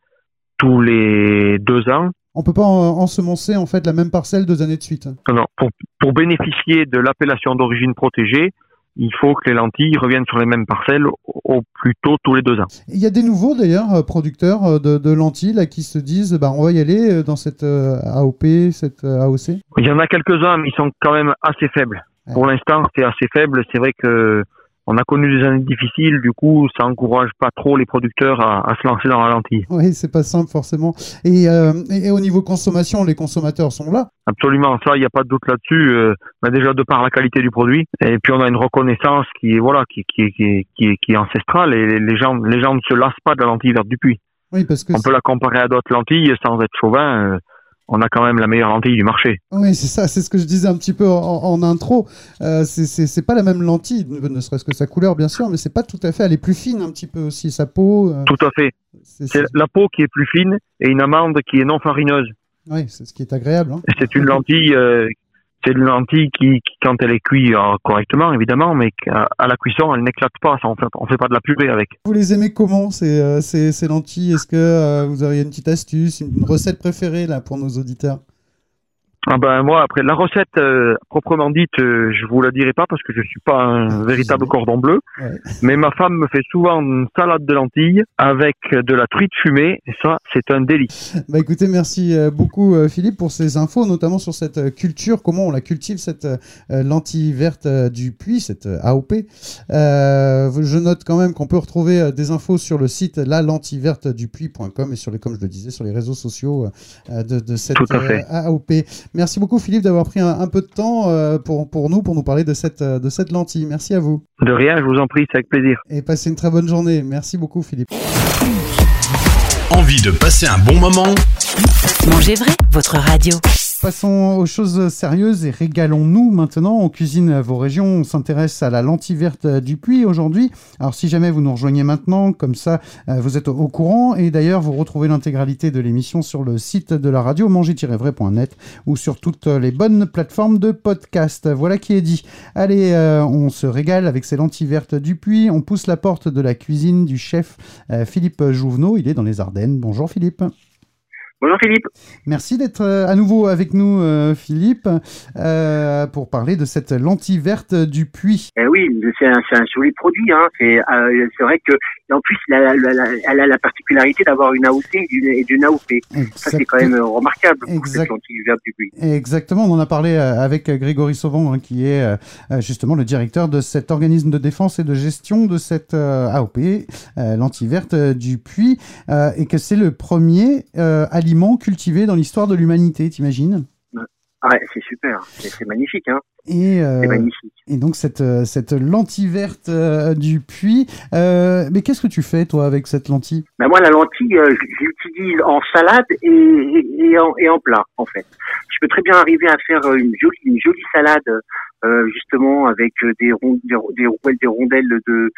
F: tous les deux ans.
C: On peut pas ensemencer en fait la même parcelle deux années de suite.
F: Non, pour, pour bénéficier de l'appellation d'origine protégée, il faut que les lentilles reviennent sur les mêmes parcelles au plus tôt tous les deux ans.
C: Il y a des nouveaux d'ailleurs euh, producteurs euh, de, lentilles là, qui se disent bah, on va y aller euh, dans cette AOP, cette AOC
F: Il y en a quelques-uns, mais ils sont quand même assez faibles. Pour l'instant, c'est assez faible. C'est vrai que on a connu des années difficiles, du coup, ça encourage pas trop les producteurs à, se lancer dans la lentille.
C: Oui, c'est pas simple forcément. Et, euh, et, au niveau consommation, les consommateurs sont là?
F: Absolument, ça, il n'y a pas de doute là-dessus. Euh, déjà de par la qualité du produit, et puis on a une reconnaissance qui est voilà, qui, qui, qui, qui, qui est ancestrale, et les gens, les gens ne se lassent pas de la lentille verte du puits.
C: Oui, parce que
F: on peut la comparer à d'autres lentilles sans être chauvin. Euh, on a quand même la meilleure lentille du marché.
C: Oui, c'est ça, c'est ce que je disais un petit peu en, intro. Euh, c'est pas la même lentille, ne serait-ce que sa couleur, bien sûr, mais c'est pas tout à fait. Elle est plus fine un petit peu aussi, sa peau.
F: Euh. tout à fait. C'est la peau qui est plus fine et une amande qui est non farineuse.
C: Oui, c'est ce qui est agréable. Hein.
F: C'est une lentille euh, c'est une lentille qui, quand elle est cuite euh, correctement, évidemment, mais à, la cuisson, elle n'éclate pas. Ça, on fait, fait pas de la purée avec.
C: Vous les aimez comment ces, euh, ces, lentilles? Est-ce que euh, vous auriez une petite astuce, une recette préférée là pour nos auditeurs?
F: Ah ben moi après la recette euh, proprement dite, euh, je vous la dirai pas parce que je suis pas un véritable cordon bleu.
C: Ouais.
F: Mais ma femme me fait souvent une salade de lentilles avec de la truite fumée et ça c'est un délice.
C: Bah écoutez, merci euh, beaucoup euh, Philippe pour ces infos, notamment sur cette euh, culture, comment on la cultive, cette euh, lentille verte du puits, cette AOP. Euh, je note quand même qu'on peut retrouver des infos sur le site lalentilvertedupuis.com et sur les, comme je le disais, sur les réseaux sociaux de, de cette AOP. Merci beaucoup Philippe d'avoir pris un, un peu de temps euh, pour, pour nous, pour nous parler de cette, de cette lentille. Merci à vous
F: De rien, je vous en prie, c'est avec plaisir.
C: et passez une très bonne journée. Merci beaucoup Philippe.
G: Envie de passer un bon moment?
A: Mangez vrai, votre radio.
C: Passons aux choses sérieuses et régalons-nous maintenant. On cuisine vos régions. On s'intéresse à la lentille verte du puits aujourd'hui. Alors, si jamais vous nous rejoignez maintenant, comme ça, euh, vous êtes au courant. Et d'ailleurs, vous retrouvez l'intégralité de l'émission sur le site de la radio manger-vrai.net ou sur toutes les bonnes plateformes de podcast. Voilà qui est dit. Allez, euh, on se régale avec ces lentilles vertes du puits. On pousse la porte de la cuisine du chef euh, Philippe Jouvenot. Il est dans les Ardennes. Bonjour Philippe.
H: Bonjour Philippe.
C: Merci d'être euh, à nouveau avec nous, euh, Philippe, euh, pour parler de cette lentille verte du puits.
H: Eh oui, c'est un, un joli produit. Hein. C'est euh, c'est vrai que et en plus, elle a, la- la- elle a la particularité d'avoir une AOC et d'une- AOP. Ça, c'est quand même euh, remarquable pour
C: Exact.
H: du puits.
C: Exactement, on en a parlé euh, avec euh, Grégory Sauvant, hein, qui est euh, justement le directeur de cet organisme de défense et de gestion de cette euh, AOP, euh, lentille verte euh, du puits, et que c'est le premier aliment cultivé dans l'histoire de l'humanité, t'imagines?
H: Ah ouais, c'est super. C'est magnifique. Hein.
C: et, euh,
H: magnifique.
C: et donc cette, euh, cette lentille verte euh, du puits. Euh, mais qu'est-ce que tu fais toi avec cette lentille?
H: Ben moi, la lentille, euh, je l'utilise en salade et, et, et en, et en plat, en fait. Je peux très bien arriver à faire une jolie, une jolie salade, euh, justement, avec des, des, ro- des, rondelles de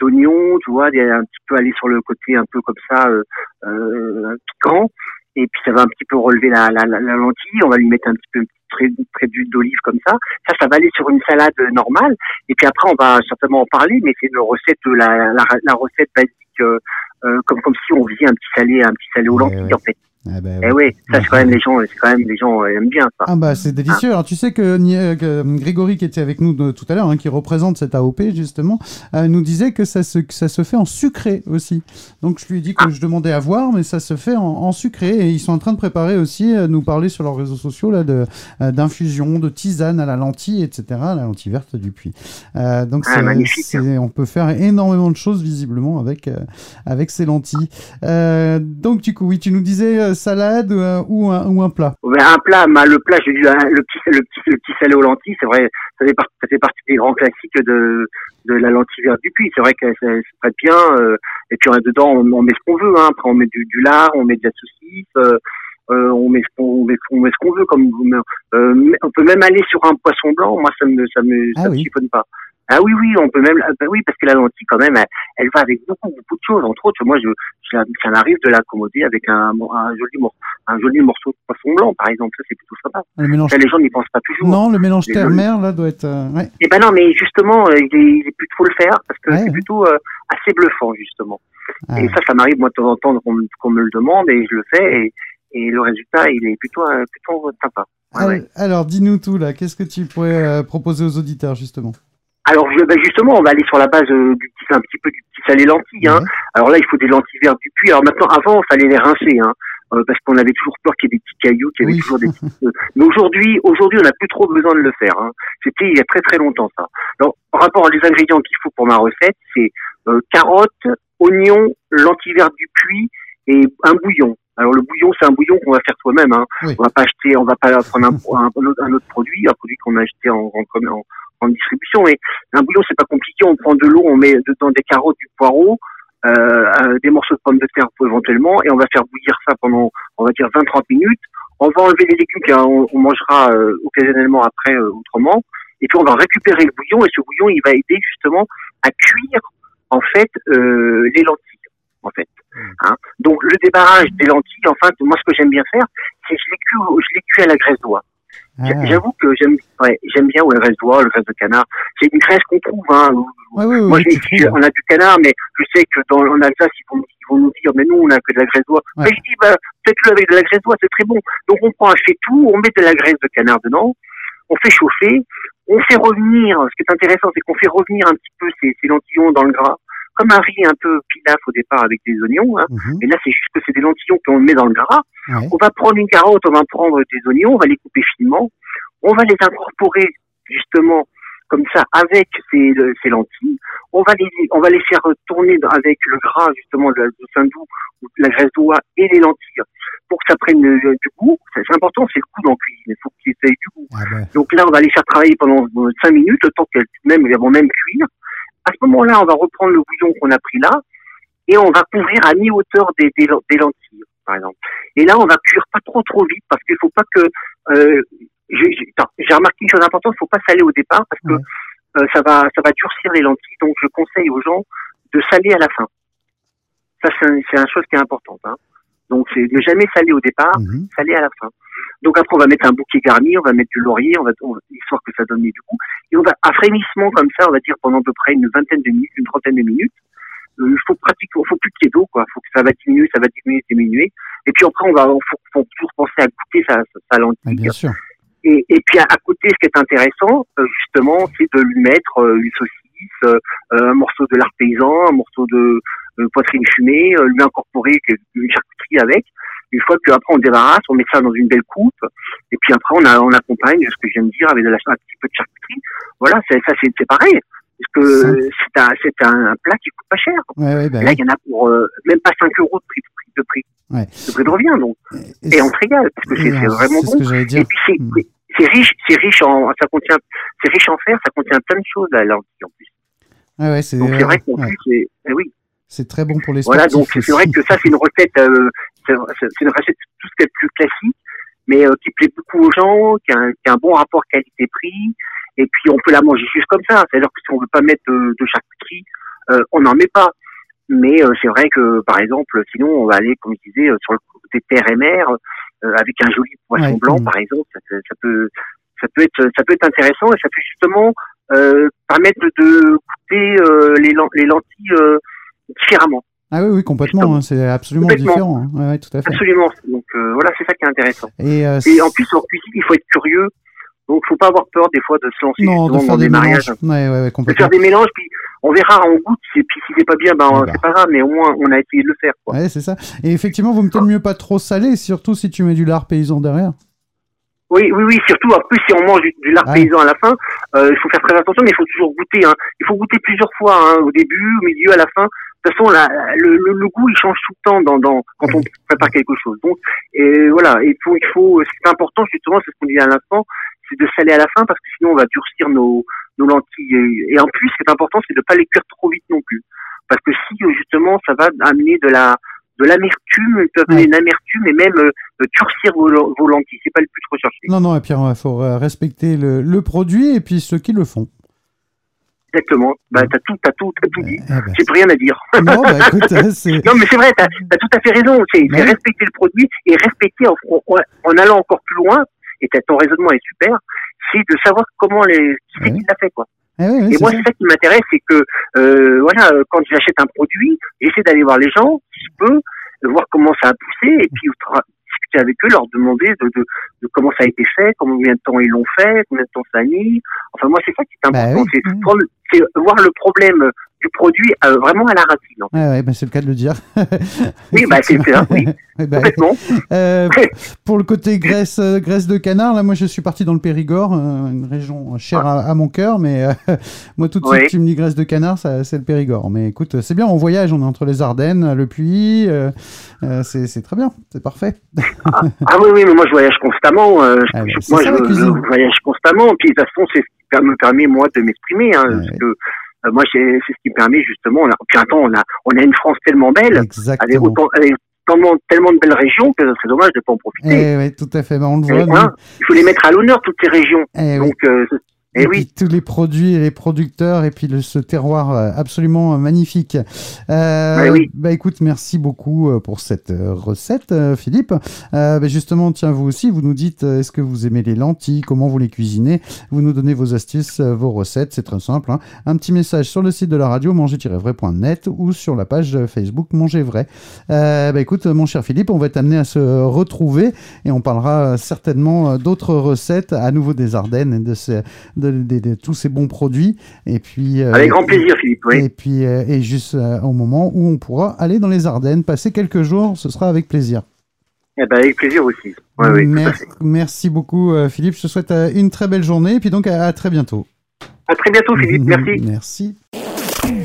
H: d'oignons, tu vois, un petit peu aller sur le côté un peu comme ça, euh, euh, piquant. Et puis ça va un petit peu relever la, la, la, la lentille. On va lui mettre un petit peu très très d'huile d'olive comme ça. Ça, ça va aller sur une salade normale. Et puis après, on va certainement en parler, mais c'est une recette, la, la, la recette basique, euh, euh, comme comme si on faisait un petit salé, un petit salé aux
C: Ouais,
H: lentilles
C: ouais.
H: en fait.
C: Ah bah,
H: Eh oui, ça c'est quand même les gens, c'est quand même les gens euh, aiment bien ça.
C: Ah bah c'est délicieux. Alors tu sais que, euh, que Grégory qui était avec nous de- tout à l'heure, hein, qui représente cette AOP justement, euh, nous disait que ça se, que ça se fait en sucré aussi. Donc je lui ai dit que je demandais à voir, mais ça se fait en, en sucré et ils sont en train de préparer aussi, euh, nous parler sur leurs réseaux sociaux là de euh, d'infusion, de tisane à la lentille, etc. La lentille verte du puits. Euh, donc
H: Ah,
C: c'est-
H: magnifique.
C: c'est- on peut faire énormément de choses visiblement avec euh, avec ces lentilles. Euh, donc du coup oui, tu nous disais euh, salade euh, ou un ou un plat?
H: Un plat, bah, le plat, j'ai dit le petit, le petit, le petit salé aux lentilles, c'est vrai, ça fait, partie, ça fait partie des grands classiques de, de la lentille verte du puits. C'est vrai que ça, prête bien. euh, et puis dedans, on, on met ce qu'on veut. Hein. Après, on met du, du lard, on met de la saucisse, euh, euh, on met ce qu'on on met, on met ce qu'on veut. Comme euh, on peut même aller sur un poisson blanc. Moi, ça me, ça me,
C: Ah
H: ça me chiffonne pas. Ah oui, oui, on peut même, ah bah oui, parce que la lentille, quand même, elle, elle va avec beaucoup, beaucoup de choses. Entre autres, moi, je, je- ça m'arrive de l'accommoder avec un, un joli morceau un joli morceau de poisson blanc, par exemple. Ça, c'est plutôt sympa.
C: Le mélange
H: Ça, les gens n'y pensent pas toujours.
C: Non, le mélange terre-mer, là, doit être. euh, ouais.
H: Et ben non, mais justement, euh, il est, il est plutôt le faire parce que
C: Ouais,
H: c'est
C: ouais.
H: plutôt euh, assez bluffant, justement.
C: Ah.
H: Et ça, ça m'arrive, moi, de temps en temps, qu'on me- qu'on me le demande et je le fais et, et le résultat, il est plutôt, euh, plutôt sympa.
C: Alors, dis-nous tout, là. Qu'est-ce que tu pourrais euh, proposer aux auditeurs, justement?
H: Alors, je, ben justement, on va aller sur la base euh, du petit, un petit peu du petit salé lentilles. Hein.
C: Ouais.
H: Alors là, il faut des lentilles vertes du puits. Alors maintenant, avant, il fallait les rincer, hein, euh, parce qu'on avait toujours peur qu'il y ait des petits cailloux, qu'il y avait
C: Oui.
H: toujours des petits... Mais aujourd'hui, aujourd'hui, on n'a plus trop besoin de le faire. Hein. C'était il y a très très longtemps ça. Alors, par rapport aux ingrédients qu'il faut pour ma recette, c'est euh, carottes, oignons, lentilles vertes du puits et un bouillon. Alors le bouillon, c'est un bouillon qu'on va faire soi-même. Hein.
C: Oui.
H: On va pas acheter, on va pas prendre un, un, un autre produit, un produit qu'on a acheté en, en, en, en distribution. Mais un bouillon, c'est pas compliqué. On prend de l'eau, on met dedans des carottes, du poireau, euh, euh, des morceaux de pommes de terre éventuellement, et on va faire bouillir ça pendant, on va dire 20-30 minutes. On va enlever les légumes qu'on on mangera euh, occasionnellement après euh, autrement. Et puis on va récupérer le bouillon, et ce bouillon, il va aider justement à cuire en fait euh, les lentilles, en fait. Hein. Donc le débarrage des lentilles, enfin, moi ce que j'aime bien faire, c'est que je les cuis, je les cuis à la graisse d'oie.
C: Ah.
H: J'avoue que j'aime ouais, j'aime bien ouais, le graisse d'oie, le graisse de canard. C'est une graisse qu'on trouve. Hein.
C: Ouais, ouais,
H: Moi, je
C: trouves.
H: on a du canard, mais je sais que dans en Alsace, ils vont, ils vont nous dire, mais nous, on a que de la graisse d'oie. Mais je dis, bah, faites-le avec de la graisse d'oie, c'est très bon. Donc, on prend un faitout, on met de la graisse de canard dedans, on fait chauffer, on fait revenir. Ce qui est intéressant, c'est qu'on fait revenir un petit peu ces, ces lentillons dans le gras, comme un riz un peu pilaf au départ avec des oignons. Hein.
C: Mhm,
H: Et là, c'est juste que c'est des lentillons qu'on met dans le gras.
C: ouais.
H: On va prendre une carotte, on va prendre des oignons, on va les couper finement, on va les incorporer justement comme ça avec ces, le- ces lentilles. On va les on va les faire tourner avec le gras justement de, de saindoux ou de la graisse d'oie et les lentilles pour que ça prenne euh, du goût. C'est important, c'est le goût dans la cuisine. Il faut qu'il ait du goût.
C: Ah bah,
H: Donc là, on va les faire travailler pendant euh, cinq minutes, le temps qu'elles même elles vont même cuire. À ce moment-là, on va reprendre le bouillon qu'on a pris là et on va couvrir à mi-hauteur des, des, des lentilles, par exemple. Et là, on va cuire pas trop trop vite parce qu'il faut pas que. Euh, j'ai remarqué une chose importante, il faut pas saler au départ parce que
C: Ouais.
H: euh, ça va ça va durcir les lentilles. Donc, je conseille aux gens de saler à la fin. Ça, c'est une chose qui est importante. Hein. Donc, c'est ne jamais saler au départ
C: mhm.
H: salé à la fin. Donc après, on va mettre un bouquet garni, on va mettre du laurier, on va, on va- histoire que ça donne du goût. Et on va, à frémissement comme ça, on va dire pendant à peu près une vingtaine de minutes, une trentaine de minutes. Euh, Il faut pratiquement, faut plus qu'il y ait d'eau, quoi. Faut que ça va diminuer, ça va diminuer, diminuer. Et puis après, on va, faut, faut toujours penser à goûter sa, sa, lentille.
C: bien sûr.
H: Et, et puis à, à côté, ce qui est intéressant, euh, justement, c'est de lui mettre euh, une saucisse, euh, un morceau de lard paysan, un morceau de euh, poitrine fumée, euh, lui incorporer que- une charcuterie avec. Une fois qu'après on débarrasse, on met ça dans une belle coupe, et puis après on, a, on accompagne ce que j'aime dire avec de la, un petit peu de charcuterie. Voilà, ça c'est, pareil. Parce que c'est un, c'est un, un plat qui coûte pas cher.
C: Ouais, ouais, bah,
H: Là,
C: oui.
H: il y en a pour euh, même pas 5 euros de prix de prix de prix,
C: Ouais.
H: de, prix de revient. Donc,
C: Et
H: et on se régale parce que c'est, vraiment bon.
C: ce que j'allais
H: Et
C: dire.
H: puis c'est. C'est riche, c'est riche en, ça contient, c'est riche en fer, ça contient plein de choses la lentille en plus.
C: Ouais, ouais, c'est
H: Donc c'est vrai
C: ouais,
H: plus, c'est, eh oui,
C: c'est très bon pour les
H: voilà. Donc c'est vrai que ça c'est une recette, euh, c'est, une recette tout ce qui est plus classique, mais euh, qui plaît beaucoup aux gens, qui a, un, qui a un bon rapport qualité-prix, et puis on peut la manger juste comme ça. C'est-à-dire que si on veut pas mettre de, de charcuterie, euh, on n'en met pas. Mais c'est vrai que par exemple, sinon on va aller, comme je disais, sur le côté terre et mer, avec un joli poisson
C: Ouais,
H: blanc
C: mm.
H: par exemple, ça, peut- ça peut ça peut être ça peut être intéressant et ça peut justement euh, permettre de goûter euh, les, len- les lentilles euh, différemment.
C: Ah oui, oui, complètement. hein, c'est absolument
H: Complètement.
C: différent. hein. Ouais, ouais, tout à fait.
H: Absolument. Donc euh, voilà, c'est ça qui est intéressant.
C: Et, euh,
H: Et en plus en cuisine, il faut être curieux. Donc faut pas avoir peur des fois de se lancer
C: non, de faire
H: dans
C: des
H: des mariages.
C: mélanges. Ouais, ouais, ouais,
H: De faire des mélanges, puis on verra, on goûte, et puis si c'est pas bien, ben c'est pas grave, mais au moins on a essayé de le faire. Quoi.
C: Ouais, c'est ça. Et effectivement, vous mettez le mieux pas trop salé, surtout si tu mets du lard paysan derrière.
H: Oui, oui, oui, surtout en plus si on mange du, du lard paysan à la fin, euh, il faut faire très attention, mais il faut toujours goûter. Hein. Il faut goûter plusieurs fois, hein, au début, au milieu, à la fin. De toute façon, la, le, le, le goût il change tout le temps dans, dans quand on prépare quelque chose. Donc, et voilà, il faut, il faut. Ce qui est important justement, c'est ce qu'on disait à l'instant, c'est de saler à la fin parce que sinon on va durcir nos, nos lentilles. Et, et en plus, ce qui est important, c'est de pas les cuire trop vite non plus, parce que si euh, justement ça va amener de la de l'amertume, il peut amener
C: Ouais.
H: une amertume et même euh, durcir vos, vos lentilles. C'est pas le plus recherché.
C: Non, non, et puis il faut euh, respecter le, le produit et puis ceux qui le font.
H: Exactement. Bah, t'as tout, t'as tout, t'as tout dit.
C: Eh ben.
H: J'ai plus rien à dire.
C: Non, bah écoute, euh, c'est.
H: Non, mais c'est vrai, t'as as tout à fait raison. C'est c'est
C: Ouais.
H: respecter le produit et respecter en, en, en allant encore plus loin. Et ton raisonnement est super. C'est de savoir comment les qui c'est
C: Ouais.
H: qui l'a fait quoi.
C: Oui, oui,
H: Et moi, c'est ça qui m'intéresse, c'est que euh, voilà, quand j'achète un produit, j'essaie d'aller voir les gens, si je peux, de voir comment ça a poussé, et puis discuter avec eux, leur demander de, de, de comment ça a été fait, combien de temps ils l'ont fait, combien de temps ça a mis. Enfin, moi, c'est ça qui est
C: Bah
H: important,
C: oui.
H: prendre- c'est voir le problème du produit euh, vraiment à la racine. en fait.
C: Ouais, ouais, bah, c'est le cas de le dire.
H: Oui, bah, c'est ça, oui, complètement.
C: euh, pour le côté graisse, euh, graisse de canard, là, moi, je suis parti dans le Périgord, une région chère à, à mon cœur, mais euh, moi, tout de suite,
H: Ouais.
C: tu me dis graisse de canard, ça, c'est le Périgord. Mais écoute, c'est bien, on voyage, on est entre les Ardennes, le Puy, c'est c'est très bien, c'est parfait.
H: Ah oui, oui, mais moi je voyage constamment. je-
C: Ah
H: je- moi
C: ça,
H: je,
C: la cuisine.
H: je voyage constamment. Puis de toute façon, c'est ce qui me permet moi de m'exprimer. Hein,
C: Ouais.
H: parce que, euh, moi, c'est c'est ce qui me permet justement. On a, puis attends, on a, on a une France tellement belle, avec, autant, avec tellement, tellement de belles régions que ce serait dommage de pas en profiter.
C: Eh ouais, tout à fait, bah, on le
H: Et,
C: voit.
H: hein, il faut les mettre à l'honneur toutes ces régions.
C: Eh oui.
H: Donc euh, c'est- Et,
C: et
H: oui.
C: puis tous les produits et les producteurs et puis le, ce terroir euh, absolument euh, magnifique. Euh,
H: oui.
C: Bah écoute, merci beaucoup euh, pour cette recette, Philippe. Euh, bah, justement, tiens, vous aussi, vous nous dites est-ce que vous aimez les lentilles, comment vous les cuisinez? Vous nous donnez vos astuces, vos recettes, c'est très simple. hein. Un petit message sur le site de la radio manger-vrai.net ou sur la page Facebook Manger Vrai. Euh, bah écoute, mon cher Philippe, on va être amené à se retrouver et on parlera certainement d'autres recettes, à nouveau des Ardennes et de, ces- de, de- de tous ces bons produits. Et puis, euh,
H: Avec grand plaisir, Philippe. Oui.
C: et puis, euh, et juste euh, au moment où on pourra aller dans les Ardennes, passer quelques jours, ce sera avec plaisir.
H: Eh ben, avec plaisir aussi. Oui,
C: merci beaucoup, Philippe. Je te souhaite une très belle journée et puis donc à, à très bientôt.
H: À très bientôt, Philippe. Merci.
C: Merci.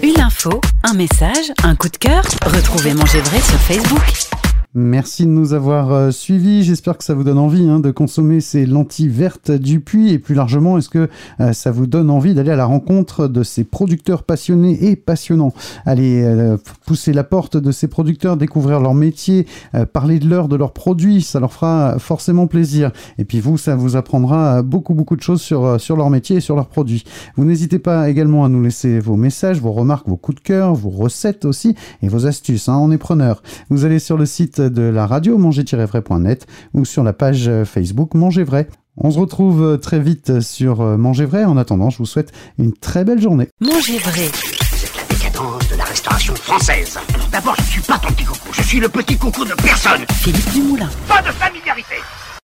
A: Une info, un message, un coup de cœur. Retrouvez Manger Vrai sur Facebook.
C: Merci de nous avoir euh, suivis. J'espère que ça vous donne envie hein, de consommer ces lentilles vertes du puits et plus largement, est-ce que euh, ça vous donne envie d'aller à la rencontre de ces producteurs passionnés et passionnants? Aller euh, pousser la porte de ces producteurs, découvrir leur métier, parler de leur, de leurs produits, ça leur fera forcément plaisir. Et puis vous, ça vous apprendra beaucoup, beaucoup de choses sur, sur leur métier et sur leurs produits. Vous n'hésitez pas également à nous laisser vos messages, vos remarques, vos coups de cœur, vos recettes aussi et vos astuces. hein, on est preneur. Vous allez sur le site de la radio manger-vrai.net ou sur la page euh, Facebook Manger Vrai. On se retrouve euh, très vite sur euh, Manger Vrai. En attendant, je vous souhaite une très belle journée.
A: Manger Vrai.
B: Vous êtes la décadence de la restauration française. D'abord, je ne suis pas ton petit coucou. Je suis le petit coucou de personne.
A: Philippe Dumoulin.
B: Pas de familiarité.